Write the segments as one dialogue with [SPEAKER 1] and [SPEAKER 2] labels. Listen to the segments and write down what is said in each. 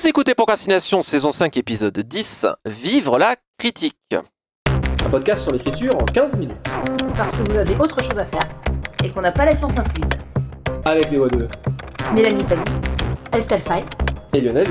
[SPEAKER 1] Vous écoutez Procrastination, saison 5, épisode 10, Vivre la critique.
[SPEAKER 2] Un podcast sur l'écriture en 15 minutes.
[SPEAKER 3] Parce que vous avez autre chose à faire et qu'on n'a pas la science infuse.
[SPEAKER 2] Avec les voix de
[SPEAKER 3] Mélanie Fazi, Estelle Fay
[SPEAKER 2] et Lionel.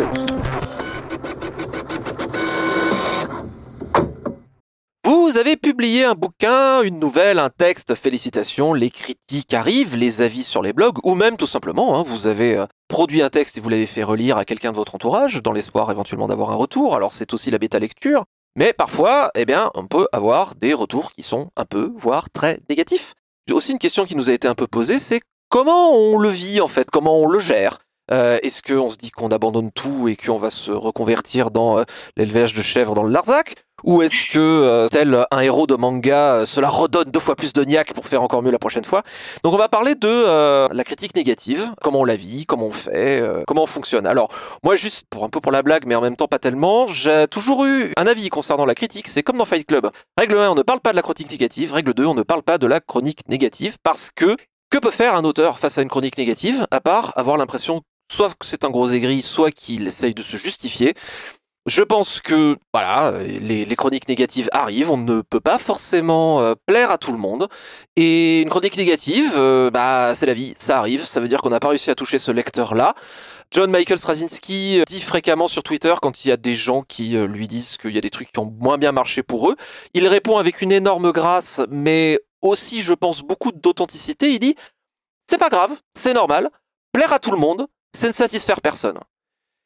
[SPEAKER 1] Vous avez publié un bouquin, une nouvelle, un texte, félicitations, les critiques arrivent, les avis sur les blogs, ou même tout simplement, hein, vous avez euh, produit un texte et vous l'avez fait relire à quelqu'un de votre entourage, dans l'espoir éventuellement d'avoir un retour, alors c'est aussi la bêta lecture, mais parfois, eh bien, on peut avoir des retours qui sont un peu, voire très négatifs. Aussi une question qui nous a été un peu posée, c'est comment on le vit en fait, comment on le gère? Euh, Est-ce qu'on se dit qu'on abandonne tout et qu'on va se reconvertir dans euh, l'élevage de chèvres dans le Larzac? Ou est-ce que, euh, tel un héros de manga, euh, cela redonne deux fois plus de niaque pour faire encore mieux la prochaine fois? Donc on va parler de euh, la critique négative, comment on la vit, comment on fait, comment on fonctionne? Alors moi juste pour un peu pour la blague, mais en même temps pas tellement, j'ai toujours eu un avis concernant la critique, c'est comme dans Fight Club. Règle 1, on ne parle pas de la critique négative, règle 2, on ne parle pas de la chronique négative, parce que que peut faire un auteur face à une chronique négative, à part avoir l'impression soit que c'est un gros aigri, soit qu'il essaye de se justifier? Je pense que voilà, les, chroniques négatives arrivent, on ne peut pas forcément euh, plaire à tout le monde. Et une chronique négative, euh, bah c'est la vie, ça arrive. Ça veut dire qu'on n'a pas réussi à toucher ce lecteur-là. John Michael Straczynski dit fréquemment sur Twitter quand il y a des gens qui euh, lui disent qu'il y a des trucs qui ont moins bien marché pour eux, il répond avec une énorme grâce, mais aussi, je pense, beaucoup d'authenticité. Il dit c'est pas grave, c'est normal, plaire à tout le monde, c'est ne satisfaire personne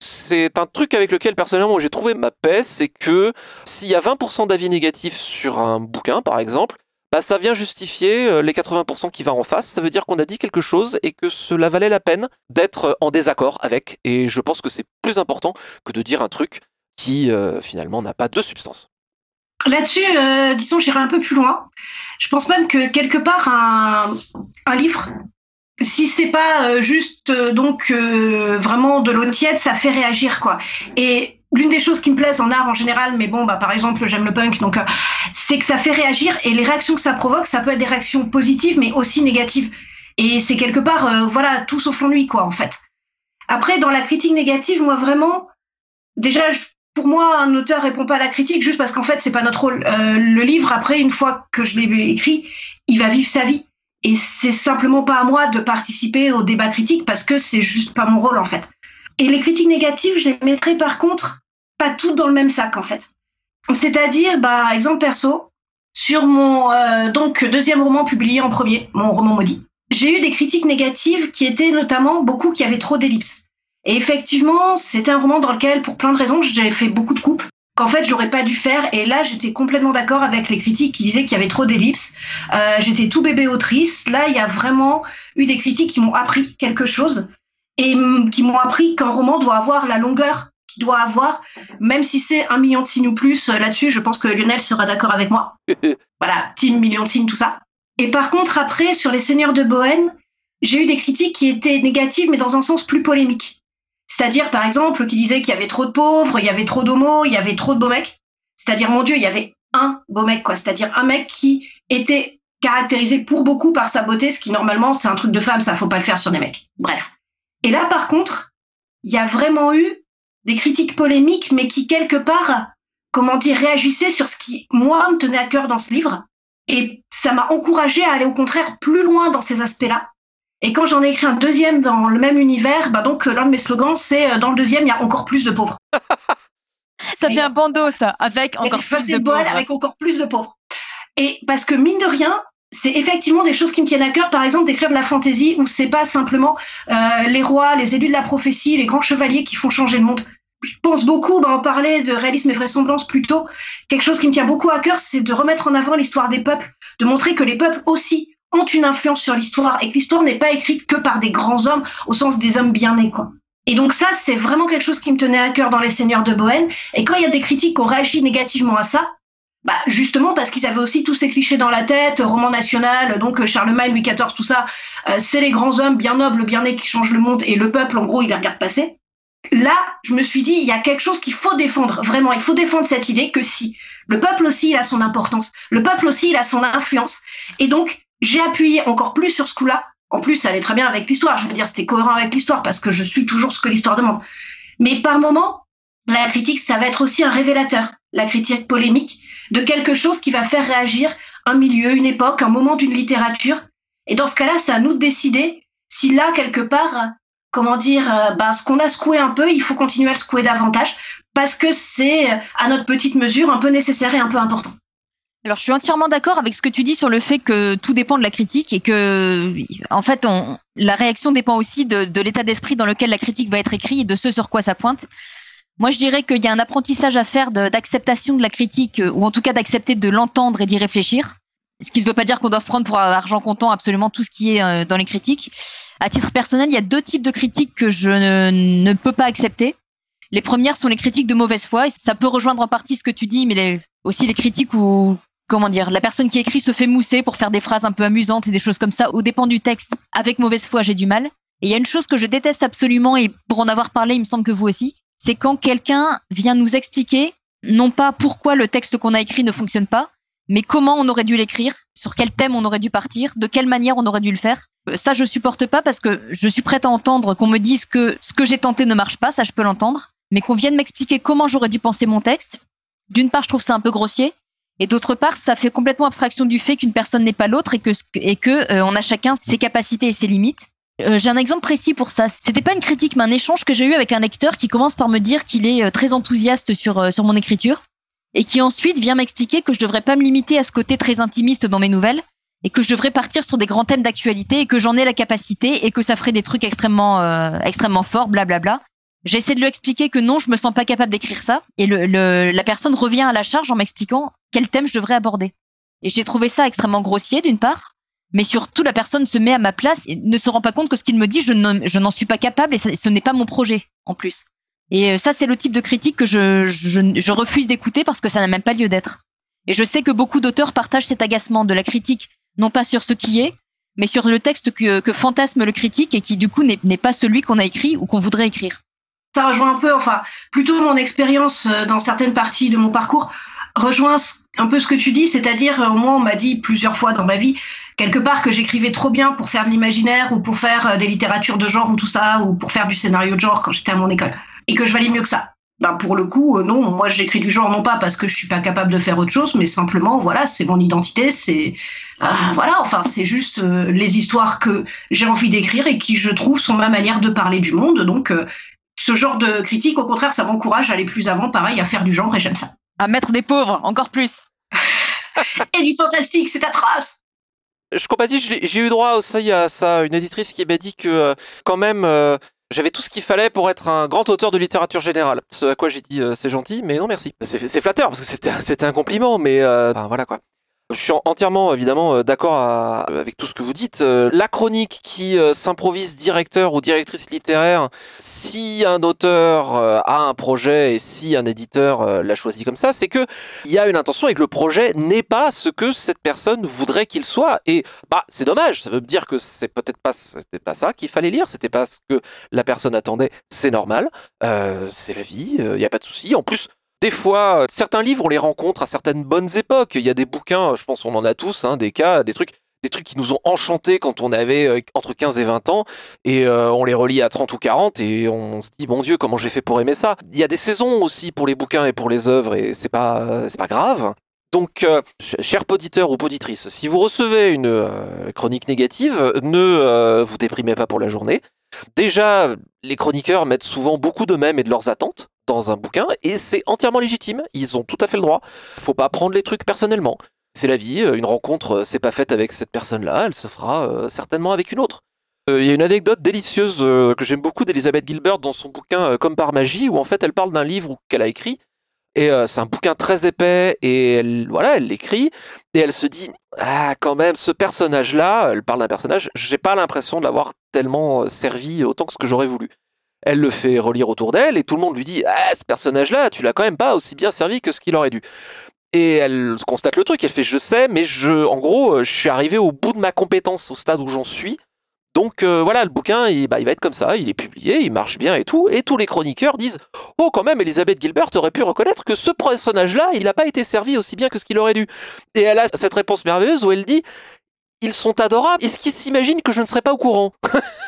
[SPEAKER 1] c'est un truc avec lequel personnellement j'ai trouvé ma paix, c'est que s'il y a 20% d'avis négatifs sur un bouquin par exemple, bah ça vient justifier euh, les 80% qui va en face. Ça veut dire qu'on a dit quelque chose et que cela valait la peine d'être en désaccord avec. Et je pense que c'est plus important que de dire un truc qui euh, finalement n'a pas de substance.
[SPEAKER 4] Là-dessus, euh, disons, j'irai un peu plus loin. Je pense même que quelque part, un livre si c'est pas euh, juste euh, donc euh, vraiment de l'eau tiède, ça fait réagir quoi. Et l'une des choses qui me plaisent en art en général, mais bon, bah par exemple j'aime le punk, donc c'est que ça fait réagir et les réactions que ça provoque, ça peut être des réactions positives mais aussi négatives. Et c'est quelque part, voilà, tout sauf l'ennui quoi en fait. Après dans la critique négative, moi vraiment, déjà pour moi, un auteur répond pas à la critique juste parce qu'en fait, c'est pas notre rôle. le livre, après, une fois que je l'ai écrit, il va vivre sa vie. Et c'est simplement pas à moi de participer au débat critique parce que c'est juste pas mon rôle en fait. Et les critiques négatives, je les mettrai par contre pas toutes dans le même sac en fait. C'est-à-dire, par exemple perso, sur mon euh, donc deuxième roman publié en premier, mon roman maudit, j'ai eu des critiques négatives qui étaient notamment beaucoup qui avaient trop d'ellipses. Et effectivement, c'était un roman dans lequel, pour plein de raisons, j'ai fait beaucoup de coupes qu'en fait j'aurais pas dû faire. Et là, j'étais complètement d'accord avec les critiques qui disaient qu'il y avait trop d'ellipses. Euh, j'étais tout bébé autrice. Là, il y a vraiment eu des critiques qui m'ont appris quelque chose et qui m'ont appris qu'un roman doit avoir la longueur qu'il doit avoir, même si c'est un million de signes ou plus. Euh, là-dessus, je pense que Lionel sera d'accord avec moi. voilà, team million de signes, tout ça. Et par contre, après, sur les Seigneurs de Bohème, j'ai eu des critiques qui étaient négatives, mais dans un sens plus polémique. C'est-à-dire, par exemple, qui disait qu'il y avait trop de pauvres, il y avait trop d'homos, il y avait trop de beaux mecs. C'est-à-dire, mon Dieu, il y avait un beau mec, quoi. C'est-à-dire un mec qui était caractérisé pour beaucoup par sa beauté, ce qui normalement c'est un truc de femme, ça faut pas le faire sur des mecs. Bref. Et là, par contre, il y a vraiment eu des critiques polémiques, mais qui quelque part, comment dire, réagissaient sur ce qui moi me tenait à cœur dans ce livre. Et ça m'a encouragé à aller au contraire plus loin dans ces aspects-là. Et quand j'en ai écrit un deuxième dans le même univers, bah donc l'un de mes slogans, c'est euh, dans le deuxième, il y a encore plus de pauvres.
[SPEAKER 5] ça fait un bandeau, ça, avec encore plus de pauvres.
[SPEAKER 4] Avec encore plus de pauvres. Et parce que mine de rien, c'est effectivement des choses qui me tiennent à cœur, par exemple d'écrire de la fantaisie où c'est pas simplement euh, les rois, les élus de la prophétie, les grands chevaliers qui font changer le monde. Je pense beaucoup, bah, on parlait de réalisme et vraisemblance plutôt. Quelque chose qui me tient beaucoup à cœur, c'est de remettre en avant l'histoire des peuples, de montrer que les peuples aussi ont une influence sur l'histoire et que l'histoire n'est pas écrite que par des grands hommes au sens des hommes bien nés quoi. Et donc ça c'est vraiment quelque chose qui me tenait à cœur dans les Seigneurs de Bohème et quand il y a des critiques qui ont réagi négativement à ça, bah justement parce qu'ils avaient aussi tous ces clichés dans la tête, roman national, donc euh, Charlemagne, Louis XIV, tout ça, euh, c'est les grands hommes bien nobles, bien nés qui changent le monde et le peuple en gros il les regarde passer. Là, je me suis dit, il y a quelque chose qu'il faut défendre, vraiment, il faut défendre cette idée que si le peuple aussi il a son importance, le peuple aussi il a son influence, et donc j'ai appuyé encore plus sur ce coup-là. En plus, ça allait très bien avec l'histoire. Je veux dire, c'était cohérent avec l'histoire parce que je suis toujours ce que l'histoire demande. Mais par moment, la critique, ça va être aussi un révélateur, la critique polémique, de quelque chose qui va faire réagir un milieu, une époque, un moment d'une littérature. Et dans ce cas-là, c'est à nous de décider si là, quelque part, comment dire, euh, ben, ce qu'on a secoué un peu, il faut continuer à le secouer davantage parce que c'est, à notre petite mesure, un peu nécessaire et un peu important.
[SPEAKER 5] Alors, je suis entièrement d'accord avec ce que tu dis sur le fait que tout dépend de la critique et que, en fait, on, la réaction dépend aussi de, l'état d'esprit dans lequel la critique va être écrite et de ce sur quoi ça pointe. Moi, je dirais qu'il y a un apprentissage à faire d'acceptation de, la critique, euh, ou en tout cas d'accepter de l'entendre et d'y réfléchir. Ce qui ne veut pas dire qu'on doit prendre pour argent comptant absolument tout ce qui est euh, dans les critiques. À titre personnel, il y a deux types de critiques que je ne, peux pas accepter. Les premières sont les critiques de mauvaise foi, et ça peut rejoindre en partie ce que tu dis, mais aussi les critiques où comment dire, la personne qui écrit se fait mousser pour faire des phrases un peu amusantes et des choses comme ça, au dépend du texte. Avec mauvaise foi, j'ai du mal. Et il y a une chose que je déteste absolument, et pour en avoir parlé, il me semble que vous aussi, c'est quand quelqu'un vient nous expliquer, non pas pourquoi le texte qu'on a écrit ne fonctionne pas, mais comment on aurait dû l'écrire, sur quel thème on aurait dû partir, de quelle manière on aurait dû le faire. Euh, ça, je supporte pas parce que je suis prête à entendre qu'on me dise que ce que j'ai tenté ne marche pas, ça je peux l'entendre, mais qu'on vienne m'expliquer comment j'aurais dû penser mon texte. D'une part, je trouve ça un peu grossier, et d'autre part, ça fait complètement abstraction du fait qu'une personne n'est pas l'autre et que et que euh, on a chacun ses capacités et ses limites. Euh, j'ai un exemple précis pour ça. C'était pas une critique, mais un échange que j'ai eu avec un lecteur qui commence par me dire qu'il est euh, très enthousiaste sur sur mon écriture et qui ensuite vient m'expliquer que je devrais pas me limiter à ce côté très intimiste dans mes nouvelles et que je devrais partir sur des grands thèmes d'actualité et que j'en ai la capacité et que ça ferait des trucs extrêmement extrêmement forts, blablabla. J'essaie de lui expliquer que non, je me sens pas capable d'écrire ça. Et le, la personne revient à la charge en m'expliquant quel thème je devrais aborder. Et j'ai trouvé ça extrêmement grossier d'une part, mais surtout la personne se met à ma place et ne se rend pas compte que ce qu'il me dit, je n'en suis pas capable et ce n'est pas mon projet en plus. Et euh, ça, c'est le type de critique que je, je, refuse d'écouter parce que ça n'a même pas lieu d'être. Et je sais que beaucoup d'auteurs partagent cet agacement de la critique, non pas sur ce qui est, mais sur le texte que, que fantasme le critique et qui du coup n'est pas celui qu'on a écrit ou qu'on voudrait écrire.
[SPEAKER 4] Ça rejoint un peu, enfin, plutôt mon expérience euh, dans certaines parties de mon parcours rejoint un peu ce que tu dis, c'est-à-dire, au euh, moins, on m'a dit plusieurs fois dans ma vie, quelque part, que j'écrivais trop bien pour faire de l'imaginaire ou pour faire euh, des littératures de genre ou tout ça, ou pour faire du scénario de genre quand j'étais à mon école, et que je valais mieux que ça. Ben pour le coup, non, moi j'écris du genre non pas parce que je suis pas capable de faire autre chose, mais simplement, voilà, c'est mon identité, c'est voilà, enfin c'est juste les histoires que j'ai envie d'écrire et qui je trouve sont ma manière de parler du monde. Donc ce genre de critique, au contraire, ça m'encourage à aller plus avant, pareil, à faire du genre et j'aime ça
[SPEAKER 5] à mettre des pauvres, encore plus.
[SPEAKER 4] Et du fantastique, c'est atroce.
[SPEAKER 1] Je compatis, j'ai eu droit aussi à ça, une éditrice qui m'a dit que euh, quand même euh, j'avais tout ce qu'il fallait pour être un grand auteur de littérature générale. Ce à quoi j'ai dit euh, c'est gentil, mais non merci. C'est flatteur parce que c'était un compliment, mais voilà quoi. Je suis entièrement évidemment euh, d'accord avec tout ce que vous dites. Euh, la chronique qui euh, s'improvise directeur ou directrice littéraire, si un auteur a un projet et si un éditeur l'a choisi comme ça, c'est que il y a une intention et que le projet n'est pas ce que cette personne voudrait qu'il soit. Et bah c'est dommage. Ça veut dire que c'est peut-être pas c'était pas ça qu'il fallait lire. C'était pas ce que la personne attendait. C'est normal. c'est la vie. Il n'y a pas de souci. En plus des fois, certains livres, on les rencontre à certaines bonnes époques. Il y a des bouquins, je pense on en a tous, hein, des cas, des trucs des trucs qui nous ont enchantés quand on avait euh, entre 15 et 20 ans et euh, on les relit à 30 ou 40 et on se dit bon dieu comment j'ai fait pour aimer ça? Il y a des saisons aussi pour les bouquins et pour les œuvres et c'est pas c'est pas grave. Donc, euh, cher poditeur ou poditrice, si vous recevez une chronique négative, ne vous déprimez pas pour la journée. Déjà, les chroniqueurs mettent souvent beaucoup d'eux-mêmes et de leurs attentes dans un bouquin, et c'est entièrement légitime, ils ont tout à fait le droit. Faut pas prendre les trucs personnellement. C'est la vie, une rencontre euh, c'est pas faite avec cette personne-là, elle se fera euh, certainement avec une autre. Euh, il y a une anecdote délicieuse que j'aime beaucoup d'Elizabeth Gilbert dans son bouquin Comme par magie, où en fait elle parle d'un livre qu'elle a écrit, et c'est un bouquin très épais, et elle, voilà, elle l'écrit, et elle se dit, ah, quand même, ce personnage-là, elle parle d'un personnage, j'ai pas l'impression de l'avoir tellement servi autant que ce que j'aurais voulu. Elle le fait relire autour d'elle et tout le monde lui dit Ah, ce personnage-là, tu l'as quand même pas aussi bien servi que ce qu'il aurait dû. Et elle constate le truc, elle fait Je sais, mais je, en gros, euh, je suis arrivé au bout de ma compétence, au stade où j'en suis. Donc euh, voilà, le bouquin, il, bah, il va être comme ça, il est publié, il marche bien et tout. Et tous les chroniqueurs disent Oh, quand même, Elisabeth Gilbert aurait pu reconnaître que ce personnage-là, il n'a pas été servi aussi bien que ce qu'il aurait dû. Et elle a cette réponse merveilleuse où elle dit Ils sont adorables, est-ce qu'ils s'imaginent que je ne serais pas au courant?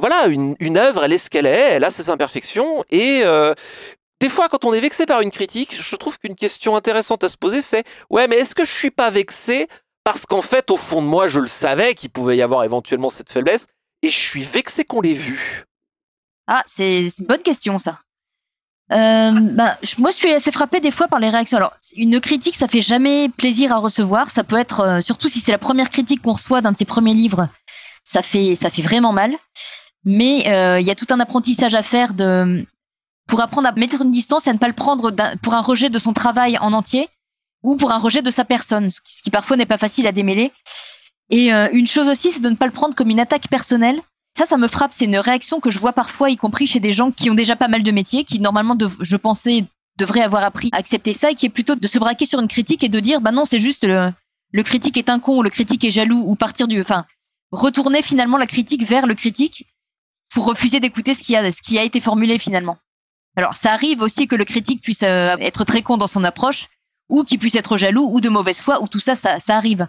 [SPEAKER 1] voilà, une, œuvre, elle est ce qu'elle est, elle a ses imperfections et euh, des fois, quand on est vexé par une critique, je trouve qu'une question intéressante à se poser, c'est ouais, mais est-ce que je suis pas vexé parce qu'en fait, au fond de moi, je le savais qu'il pouvait y avoir éventuellement cette faiblesse et je suis vexé qu'on l'ait vu.
[SPEAKER 5] Ah, c'est une bonne question ça. Euh, bah, moi, je suis assez frappée des fois par les réactions. Alors, une critique, ça fait jamais plaisir à recevoir. Ça peut être, euh, surtout si c'est la première critique qu'on reçoit d'un de ses premiers livres, ça fait, ça fait vraiment mal. Mais euh, il y a tout un apprentissage à faire de, pour apprendre à mettre une distance et à ne pas le prendre pour un rejet de son travail en entier ou pour un rejet de sa personne, ce qui parfois n'est pas facile à démêler. Et une chose aussi, c'est de ne pas le prendre comme une attaque personnelle ça, ça me frappe. C'est une réaction que je vois parfois, y compris chez des gens qui ont déjà pas mal de métiers, qui normalement, je pensais, devraient avoir appris à accepter ça, et qui est plutôt de se braquer sur une critique et de dire, bah non, c'est juste le, le critique est un con, ou le critique est jaloux, ou partir du, enfin, retourner finalement la critique vers le critique pour refuser d'écouter ce qui a, été formulé finalement. Alors, ça arrive aussi que le critique puisse euh, être très con dans son approche, ou qu'il puisse être jaloux, ou de mauvaise foi, ou tout ça, ça, arrive.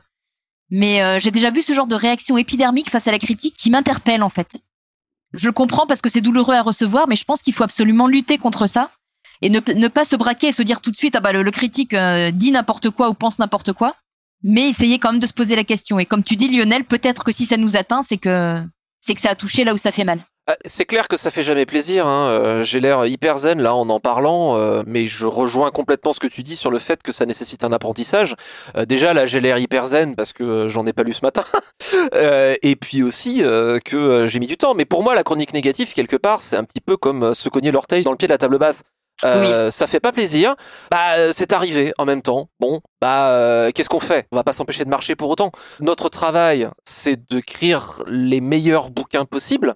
[SPEAKER 5] Mais euh, j'ai déjà vu ce genre de réaction épidermique face à la critique qui m'interpelle en fait. Je comprends parce que c'est douloureux à recevoir, mais je pense qu'il faut absolument lutter contre ça et ne, ne, pas se braquer et se dire tout de suite ah bah le, critique euh, dit n'importe quoi ou pense n'importe quoi, mais essayer quand même de se poser la question. Et comme tu dis Lionel, peut-être que si ça nous atteint, c'est que c'est que ça a touché là où ça fait mal.
[SPEAKER 1] Ah, c'est clair que ça fait jamais plaisir. Hein. Euh, j'ai l'air hyper zen là en en parlant, euh, mais je rejoins complètement ce que tu dis sur le fait que ça nécessite un apprentissage. Euh, déjà là, j'ai l'air hyper zen parce que j'en ai pas lu ce matin, et puis aussi que j'ai mis du temps. Mais pour moi, la chronique négative quelque part, c'est un petit peu comme se cogner l'orteil dans le pied de la table basse. Ça fait pas plaisir. Bah, c'est arrivé en même temps. Bon, bah, qu'est-ce qu'on fait? On va pas s'empêcher de marcher pour autant. Notre travail, c'est d'écrire les meilleurs bouquins possibles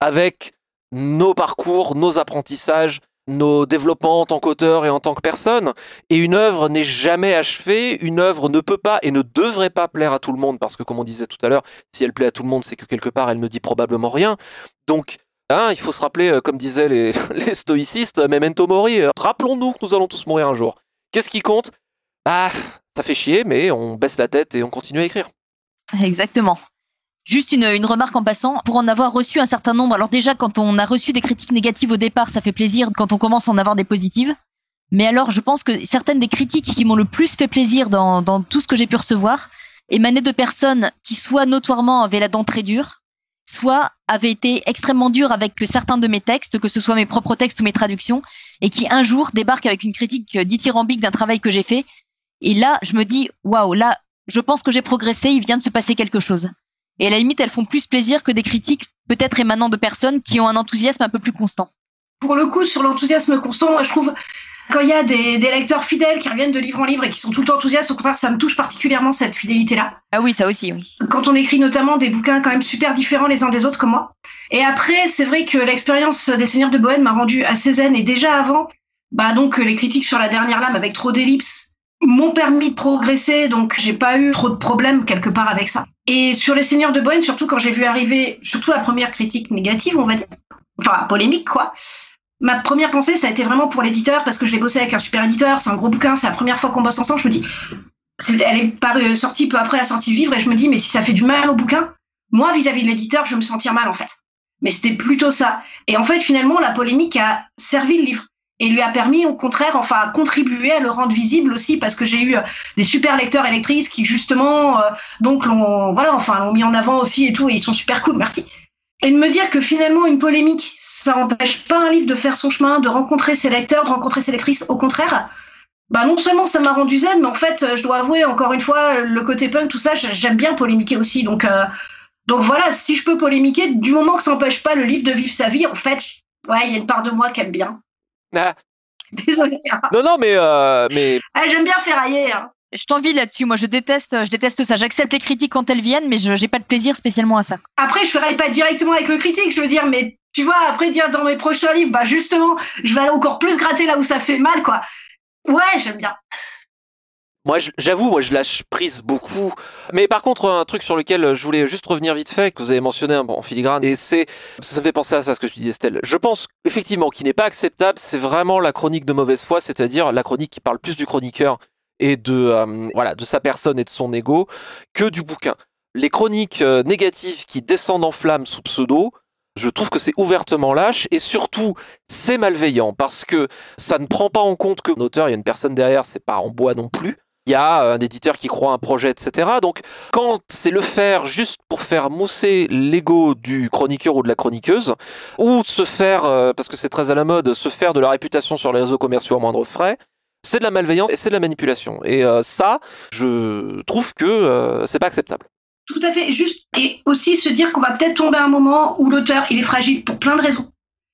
[SPEAKER 1] avec nos parcours, nos apprentissages, nos développements en tant qu'auteur et en tant que personne. Et une œuvre n'est jamais achevée, une œuvre ne peut pas et ne devrait pas plaire à tout le monde, parce que comme on disait tout à l'heure, si elle plaît à tout le monde, c'est que quelque part, elle ne dit probablement rien. Donc, hein, il faut se rappeler, euh, comme disaient les, stoïcistes, memento mori, euh, rappelons-nous que nous allons tous mourir un jour. Qu'est-ce qui compte? Bah, ça fait chier, mais on baisse la tête et on continue à écrire.
[SPEAKER 5] Exactement. Juste une, une, remarque en passant, pour en avoir reçu un certain nombre, alors déjà quand on a reçu des critiques négatives au départ, ça fait plaisir quand on commence à en avoir des positives. Mais alors je pense que certaines des critiques qui m'ont le plus fait plaisir dans, dans tout ce que j'ai pu recevoir émanaient de personnes qui soit notoirement avaient la dent très dure, soit avaient été extrêmement dures avec certains de mes textes, que ce soit mes propres textes ou mes traductions, et qui un jour débarquent avec une critique dithyrambique d'un travail que j'ai fait. Et là, je me dis, waouh, là, je pense que j'ai progressé, il vient de se passer quelque chose. Et à la limite, elles font plus plaisir que des critiques peut-être émanant de personnes qui ont un enthousiasme un peu plus constant.
[SPEAKER 4] Pour le coup, sur l'enthousiasme constant, moi, je trouve quand il y a des, lecteurs fidèles qui reviennent de livre en livre et qui sont tout le temps enthousiastes, au contraire, ça me touche particulièrement cette fidélité-là.
[SPEAKER 5] Ah oui, ça aussi, oui.
[SPEAKER 4] Quand on écrit notamment des bouquins quand même super différents les uns des autres comme moi. Et après, c'est vrai que l'expérience des Seigneurs de Bohème m'a rendu assez zen et déjà avant, bah donc les critiques sur la dernière lame avec trop d'ellipses m'ont permis de progresser, donc j'ai pas eu trop de problèmes quelque part avec ça. Et sur les seigneurs de Bohème, surtout quand j'ai vu arriver, surtout la première critique négative, on va dire, enfin polémique quoi. Ma première pensée, ça a été vraiment pour l'éditeur parce que je l'ai bossé avec un super éditeur, c'est un gros bouquin, c'est la première fois qu'on bosse ensemble. Je me dis, elle est parue, sortie peu après la sortie du livre et je me dis, mais si ça fait du mal au bouquin, moi vis-à-vis de l'éditeur, je vais me sentir mal en fait. Mais c'était plutôt ça. Et en fait, finalement, la polémique a servi le livre et lui a permis au contraire, enfin, contribuer à le rendre visible aussi parce que j'ai eu euh, des super lecteurs et lectrices qui justement, euh, donc l'ont, voilà, enfin, l'ont mis en avant aussi et tout, et ils sont super cool, merci. Et de me dire que finalement une polémique, ça n'empêche pas un livre de faire son chemin, de rencontrer ses lecteurs, de rencontrer ses lectrices. Au contraire, bah non seulement ça m'a rendu zen, mais en fait, je dois avouer encore une fois le côté punk, tout ça, j'aime bien polémiquer aussi. Donc, euh, donc voilà, si je peux polémiquer, du moment que ça n'empêche pas le livre de vivre sa vie, en fait, ouais, il y a une part de moi qui aime bien.
[SPEAKER 1] Ah.
[SPEAKER 4] Désolée. Hein.
[SPEAKER 1] Non, non, mais. Euh, mais...
[SPEAKER 4] Ah, J'aime bien ferrailler. Hein.
[SPEAKER 5] Je t'envie là-dessus. Moi, je déteste, je déteste ça. J'accepte les critiques quand elles viennent, mais je n'ai pas de plaisir spécialement à ça.
[SPEAKER 4] Après, je ferai pas directement avec le critique. Je veux dire, mais tu vois, après dire dans mes prochains livres, bah justement, je vais aller encore plus gratter là où ça fait mal, quoi. Ouais, j'aime bien.
[SPEAKER 1] Moi, j'avoue, moi, je lâche prise beaucoup. Mais par contre, un truc sur lequel je voulais juste revenir vite fait, que vous avez mentionné en filigrane, et c'est, ça me fait penser à ça, ce que tu dis, Estelle. Je pense, effectivement, qui n'est pas acceptable, c'est vraiment la chronique de mauvaise foi, c'est-à-dire la chronique qui parle plus du chroniqueur et de, euh, voilà, de sa personne et de son ego, que du bouquin. Les chroniques euh, négatives qui descendent en flammes sous pseudo, Je trouve que c'est ouvertement lâche et surtout c'est malveillant parce que ça ne prend pas en compte que l'auteur, il y a une personne derrière, c'est pas en bois non plus. Il y a un éditeur qui croit un projet, etc. Donc, quand c'est le faire juste pour faire mousser l'ego du chroniqueur ou de la chroniqueuse, ou se faire, euh, parce que c'est très à la mode, se faire de la réputation sur les réseaux commerciaux à moindre frais, c'est de la malveillance et c'est de la manipulation. Et euh, ça, je trouve que euh, c'est pas acceptable.
[SPEAKER 4] Tout à fait, juste et aussi se dire qu'on va peut-être tomber à un moment où l'auteur il est fragile pour plein de raisons.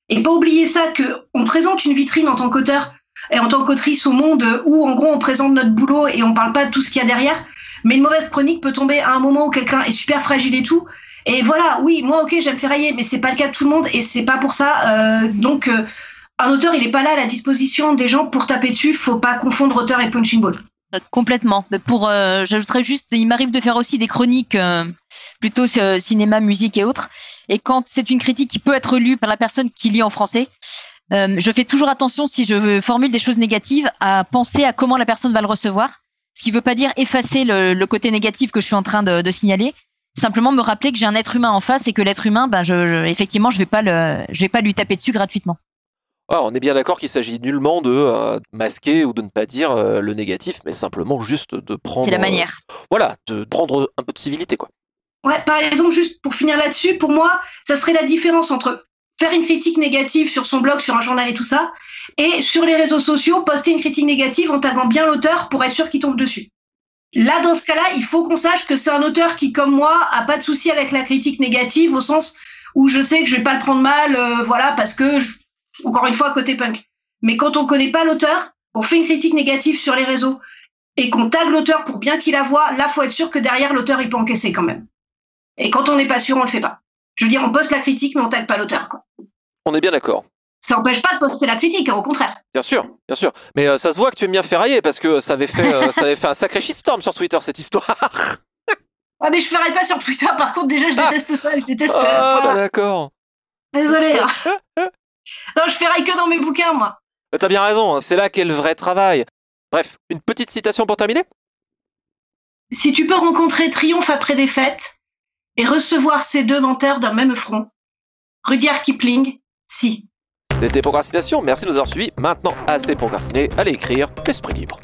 [SPEAKER 4] Et pas oublier ça que on présente une vitrine en tant qu'auteur et en tant qu'autrice au monde où en gros on présente notre boulot et on parle pas de tout ce qu'il y a derrière. Mais une mauvaise chronique peut tomber à un moment où quelqu'un est super fragile et tout. Et voilà, oui, moi ok, j'aime ferrailler, mais c'est pas le cas de tout le monde et c'est pas pour ça. Euh, donc un auteur, il est pas là à la disposition des gens pour taper dessus. Faut pas confondre auteur et punching ball.
[SPEAKER 5] Complètement. Pour, euh, j'ajouterais juste, il m'arrive de faire aussi des chroniques euh, plutôt euh, cinéma, musique et autres. Et quand c'est une critique qui peut être lue par la personne qui lit en français, je fais toujours attention si je formule des choses négatives à penser à comment la personne va le recevoir. Ce qui ne veut pas dire effacer le, côté négatif que je suis en train de, signaler. Simplement me rappeler que j'ai un être humain en face et que l'être humain, ben je, je, effectivement, je vais pas le, vais pas lui taper dessus gratuitement.
[SPEAKER 1] Ah, on est bien d'accord qu'il s'agit nullement de euh, masquer ou de ne pas dire euh, le négatif, mais simplement juste de prendre.
[SPEAKER 5] C'est la manière.
[SPEAKER 1] Euh, voilà, de prendre un peu de civilité, quoi.
[SPEAKER 4] Ouais, par exemple, juste pour finir là-dessus, pour moi, ça serait la différence entre faire une critique négative sur son blog, sur un journal et tout ça, et sur les réseaux sociaux, poster une critique négative en taguant bien l'auteur pour être sûr qu'il tombe dessus. Là, dans ce cas-là, il faut qu'on sache que c'est un auteur qui, comme moi, a pas de souci avec la critique négative au sens où je sais que je vais pas le prendre mal, euh, voilà, parce que je, encore une fois, côté punk. Mais quand on connaît pas l'auteur, on fait une critique négative sur les réseaux et qu'on tag l'auteur pour bien qu'il la voit, là, faut être sûr que derrière, l'auteur, il peut encaisser quand même. Et quand on n'est pas sûr, on le fait pas. Je veux dire, on poste la critique, mais on tag pas l'auteur.
[SPEAKER 1] On est bien d'accord.
[SPEAKER 4] Ça n'empêche pas de poster la critique, hein, au contraire.
[SPEAKER 1] Bien sûr, bien sûr. Mais euh, ça se voit que tu aimes bien ferrailler parce que ça avait fait, euh, ça avait fait un sacré shitstorm sur Twitter cette histoire.
[SPEAKER 4] Ah mais je ferai pas sur Twitter. Par contre, déjà, je déteste ça. Je déteste.
[SPEAKER 1] Ah,
[SPEAKER 4] euh, voilà.
[SPEAKER 1] d'accord.
[SPEAKER 4] Désolé. hein. non, je ferai que dans mes bouquins, moi.
[SPEAKER 1] T'as bien raison, hein, c'est là qu'est le vrai travail. Bref, une petite citation pour terminer
[SPEAKER 4] Si tu peux rencontrer triomphe après défaite et recevoir ces deux menteurs d'un même front, Rudyard Kipling, si.
[SPEAKER 1] C'était Procrastination, merci de nous avoir suivis. Maintenant, assez procrastiné, allez écrire, l'esprit libre.